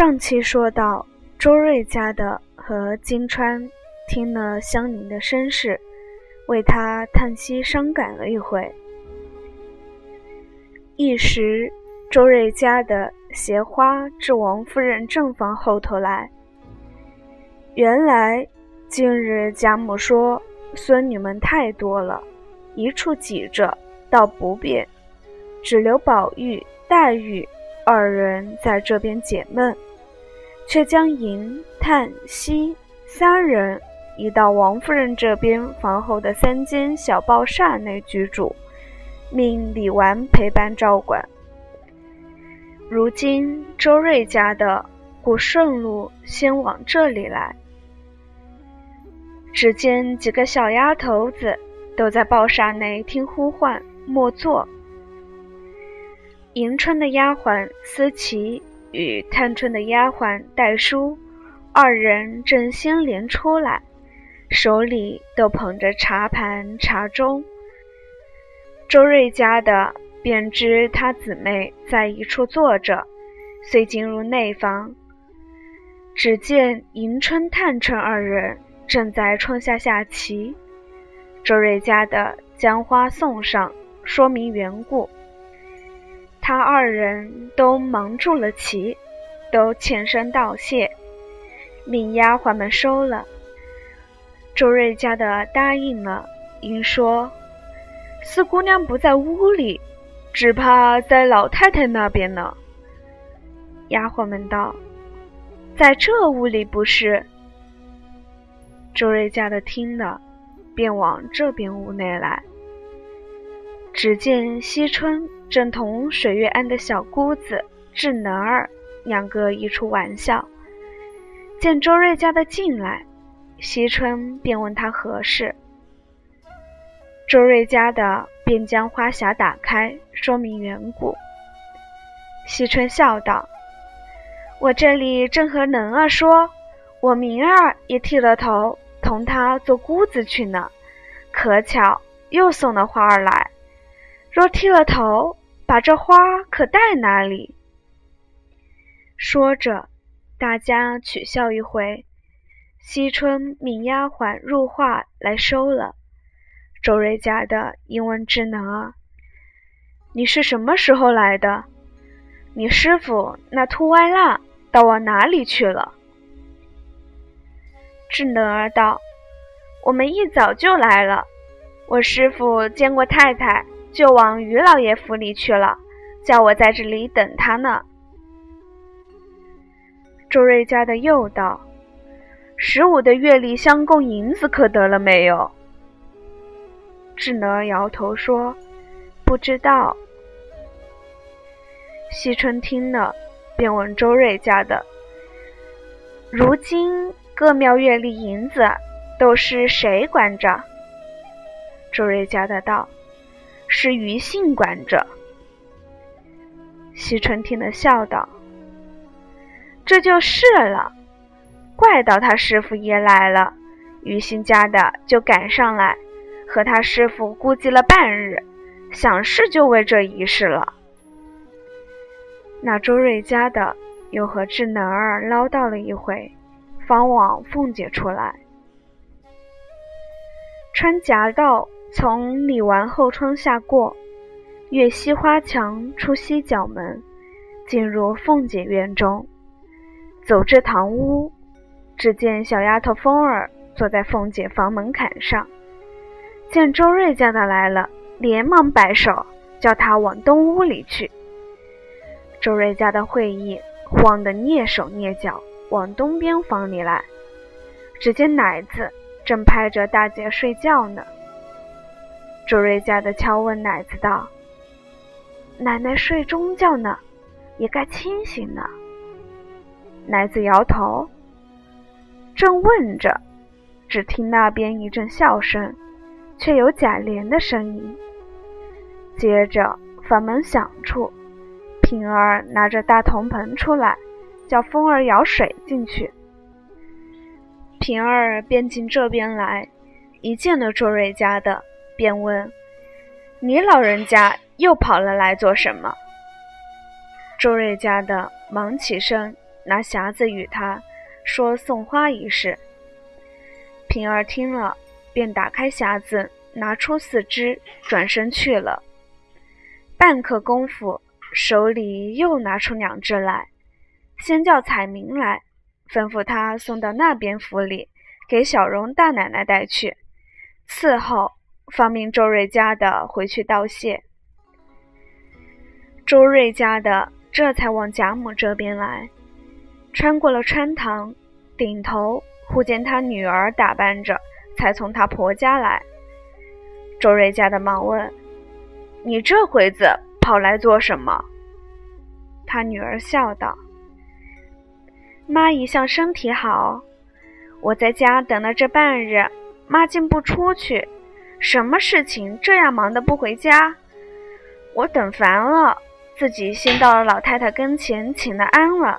上期说到，周瑞家的和金川听了香凝的身世，为他叹息伤感了一回。一时，周瑞家的携花至王夫人正房后头来。原来，近日贾母说孙女们太多了，一处挤着，倒不便，只留宝玉、黛玉。二人在这边解闷，却将银、叹、息三人移到王夫人这边房后的三间小报厦内居住，命李纨陪伴照管。如今周瑞家的故顺路先往这里来，只见几个小丫头子都在报厦内听呼唤，莫坐。迎春的丫鬟思琪与探春的丫鬟黛书二人正先连出来，手里都捧着茶盘茶盅。周瑞家的便知他姊妹在一处坐着，遂进入内房。只见迎春、探春二人正在窗下下棋。周瑞家的将花送上，说明缘故。他二人都忙住了棋，都欠身道谢，命丫鬟们收了。周瑞家的答应了，因说：“四姑娘不在屋里，只怕在老太太那边呢。”丫鬟们道：“在这屋里不是。”周瑞家的听了，便往这边屋内来。只见惜春正同水月庵的小姑子智能儿两个一处玩笑，见周瑞家的进来，惜春便问他何事。周瑞家的便将花匣打开，说明缘故。惜春笑道：“我这里正和能儿说，我明儿也剃了头，同他做姑子去呢，可巧又送了花儿来。”若剃了头，把这花可带哪里？说着，大家取笑一回。惜春命丫鬟入画来收了。周瑞家的英文智能儿：“你是什么时候来的？你师傅那秃歪蜡到往哪里去了？”智能儿道：“我们一早就来了。我师傅见过太太。”就往于老爷府里去了，叫我在这里等他呢。周瑞家的又道：“十五的月例相公银子可得了没有？”智能摇头说：“不知道。”惜春听了，便问周瑞家的：“如今各庙月例银子都是谁管着？”周瑞家的道。是余信管着。惜春听了，笑道：“这就是了，怪到他师傅也来了，余信家的就赶上来，和他师傅估计了半日，想事就为这一事了。”那周瑞家的又和智能儿唠叨了一回，方往凤姐出来，穿夹道。从李纨后窗下过，越西花墙出西角门，进入凤姐院中，走至堂屋，只见小丫头凤儿坐在凤姐房门槛上，见周瑞家的来了，连忙摆手，叫他往东屋里去。周瑞家的会意，慌得蹑手蹑脚往东边房里来，只见奶子正拍着大姐睡觉呢。周瑞家的敲问奶子道：“奶奶睡中觉呢，也该清醒了。”奶子摇头，正问着，只听那边一阵笑声，却有贾琏的声音。接着房门响处，平儿拿着大铜盆出来，叫风儿舀水进去。平儿便进这边来，一见了周瑞家的。便问：“你老人家又跑了来做什么？”周瑞家的忙起身，拿匣子与他说送花一事。平儿听了，便打开匣子，拿出四只，转身去了。半刻功夫，手里又拿出两只来，先叫彩明来，吩咐他送到那边府里，给小荣大奶奶带去。伺候，方命周瑞家的回去道谢。周瑞家的这才往贾母这边来，穿过了穿堂，顶头忽见他女儿打扮着，才从他婆家来。周瑞家的忙问：“你这回子跑来做什么？”他女儿笑道：“妈一向身体好，我在家等了这半日，妈竟不出去，什么事情这样忙得不回家？我等烦了。”自己先到了老太太跟前请了安了，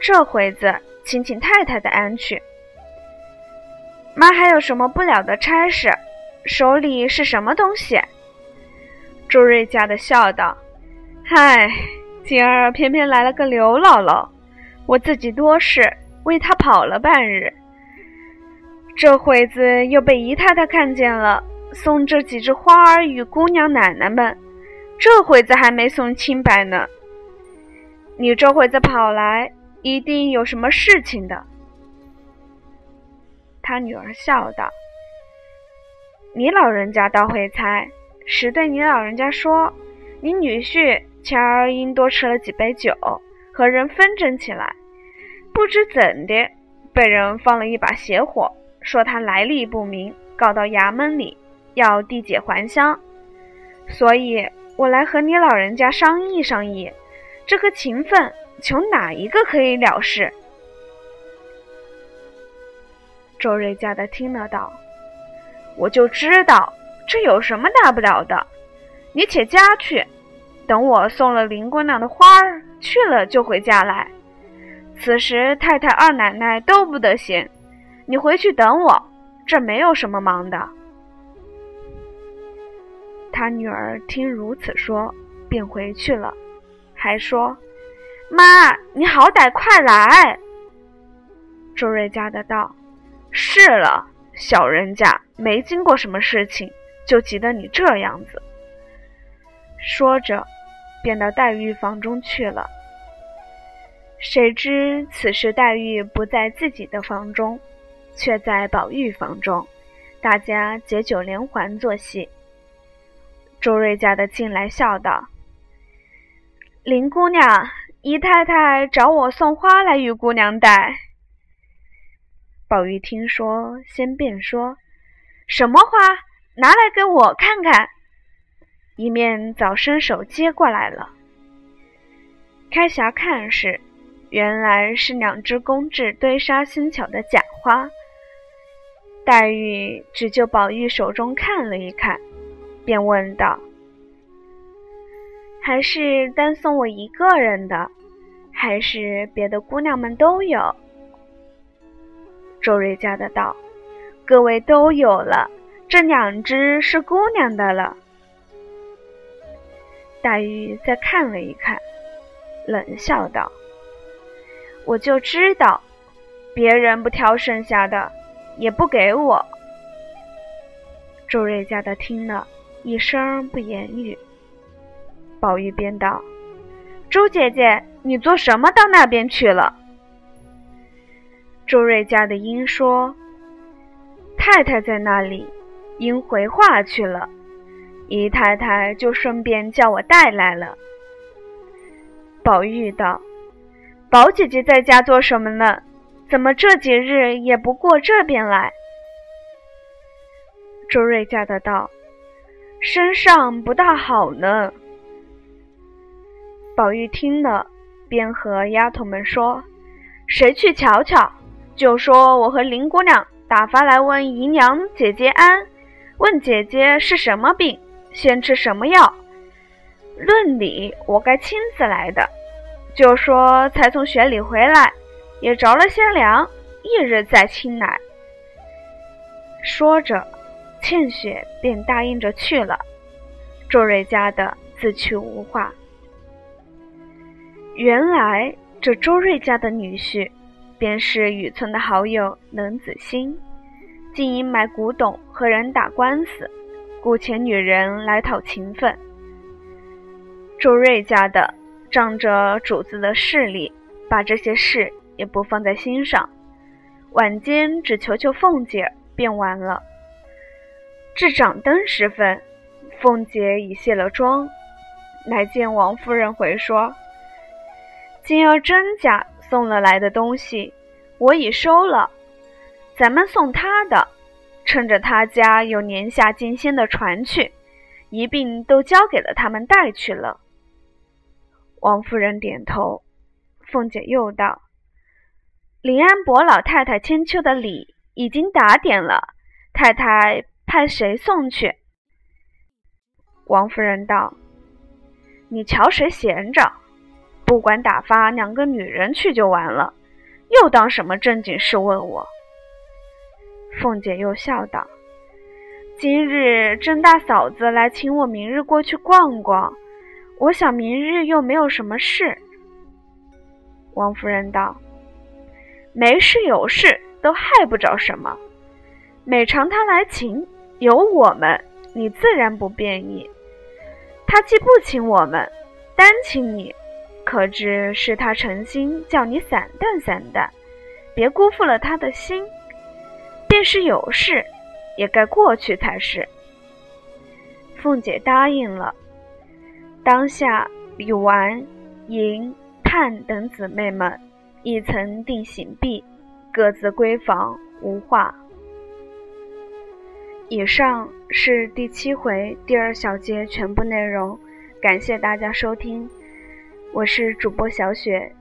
这回子请请太太的安去。妈还有什么不了的差事？手里是什么东西？周瑞家的笑道：“嗨，今儿偏偏来了个刘姥姥，我自己多事，为她跑了半日。这会子又被姨太太看见了，送这几枝花儿与姑娘奶奶们。”这会子还没送清白呢，你这会子跑来，一定有什么事情的。他女儿笑道：“你老人家倒会猜，实对你老人家说，你女婿前儿因多吃了几杯酒，和人纷争起来，不知怎的，被人放了一把邪火，说他来历不明，告到衙门里，要缔解还乡，所以。”我来和你老人家商议商议，这个情分，求哪一个可以了事？周瑞家的听了道：“我就知道这有什么大不了的，你且家去，等我送了林姑娘的花儿去了，就回家来。此时太太、二奶奶都不得闲，你回去等我，这没有什么忙的。”他女儿听如此说，便回去了，还说：“妈，你好歹快来。”周瑞家的道：“是了，小人家没经过什么事情，就急得你这样子。”说着，便到黛玉房中去了。谁知此时黛玉不在自己的房中，却在宝玉房中，大家解酒连环作戏。周瑞家的进来笑道：“林姑娘，姨太太找我送花来与姑娘带。”宝玉听说，先便说：“什么花？拿来给我看看。”一面早伸手接过来了。开匣看时，原来是两只工制堆沙新巧的假花。黛玉只就宝玉手中看了一看。便问道：“还是单送我一个人的，还是别的姑娘们都有？”周瑞家的道：“各位都有了，这两只是姑娘的了。”黛玉再看了一看，冷笑道：“我就知道，别人不挑剩下的，也不给我。”周瑞家的听了。一声不言语，宝玉便道：“周姐姐，你做什么到那边去了？”周瑞家的英说：“太太在那里，因回话去了。姨太太就顺便叫我带来了。”宝玉道：“宝姐姐在家做什么呢？怎么这几日也不过这边来？”周瑞家的道。身上不大好呢。宝玉听了，便和丫头们说：“谁去瞧瞧？就说我和林姑娘打发来问姨娘姐姐安，问姐姐是什么病，先吃什么药。论理我该亲自来的，就说才从雪里回来，也着了些凉，一日再亲来。”说着。倩雪便答应着去了，周瑞家的自去无话。原来这周瑞家的女婿，便是雨村的好友冷子兴，竟因买古董和人打官司，雇钱女人来讨情分。周瑞家的仗着主子的势力，把这些事也不放在心上，晚间只求求凤姐便完了。至掌灯时分，凤姐已卸了妆，来见王夫人回说。今儿甄家送了来的东西，我已收了。咱们送他的，趁着他家有年下进仙的传去，一并都交给了他们带去了。王夫人点头。凤姐又道：“林安伯老太太千秋的礼已经打点了，太太派谁送去？”王夫人道：“你瞧谁闲着？”不管打发两个女人去就完了，又当什么正经事问我？凤姐又笑道：“今日甄大嫂子来请我，明日过去逛逛。我想明日又没有什么事。”王夫人道：“没事有事都害不着什么。每常他来请，有我们，你自然不便意。他既不请我们，单请你。”可知是他诚心叫你散淡散淡，别辜负了他的心。便是有事，也该过去才是。凤姐答应了。当下，李纨、莹、盼等姊妹们已曾定醒毕，各自闺房无话。以上是第七回第二小节全部内容，感谢大家收听。我是主播小雪。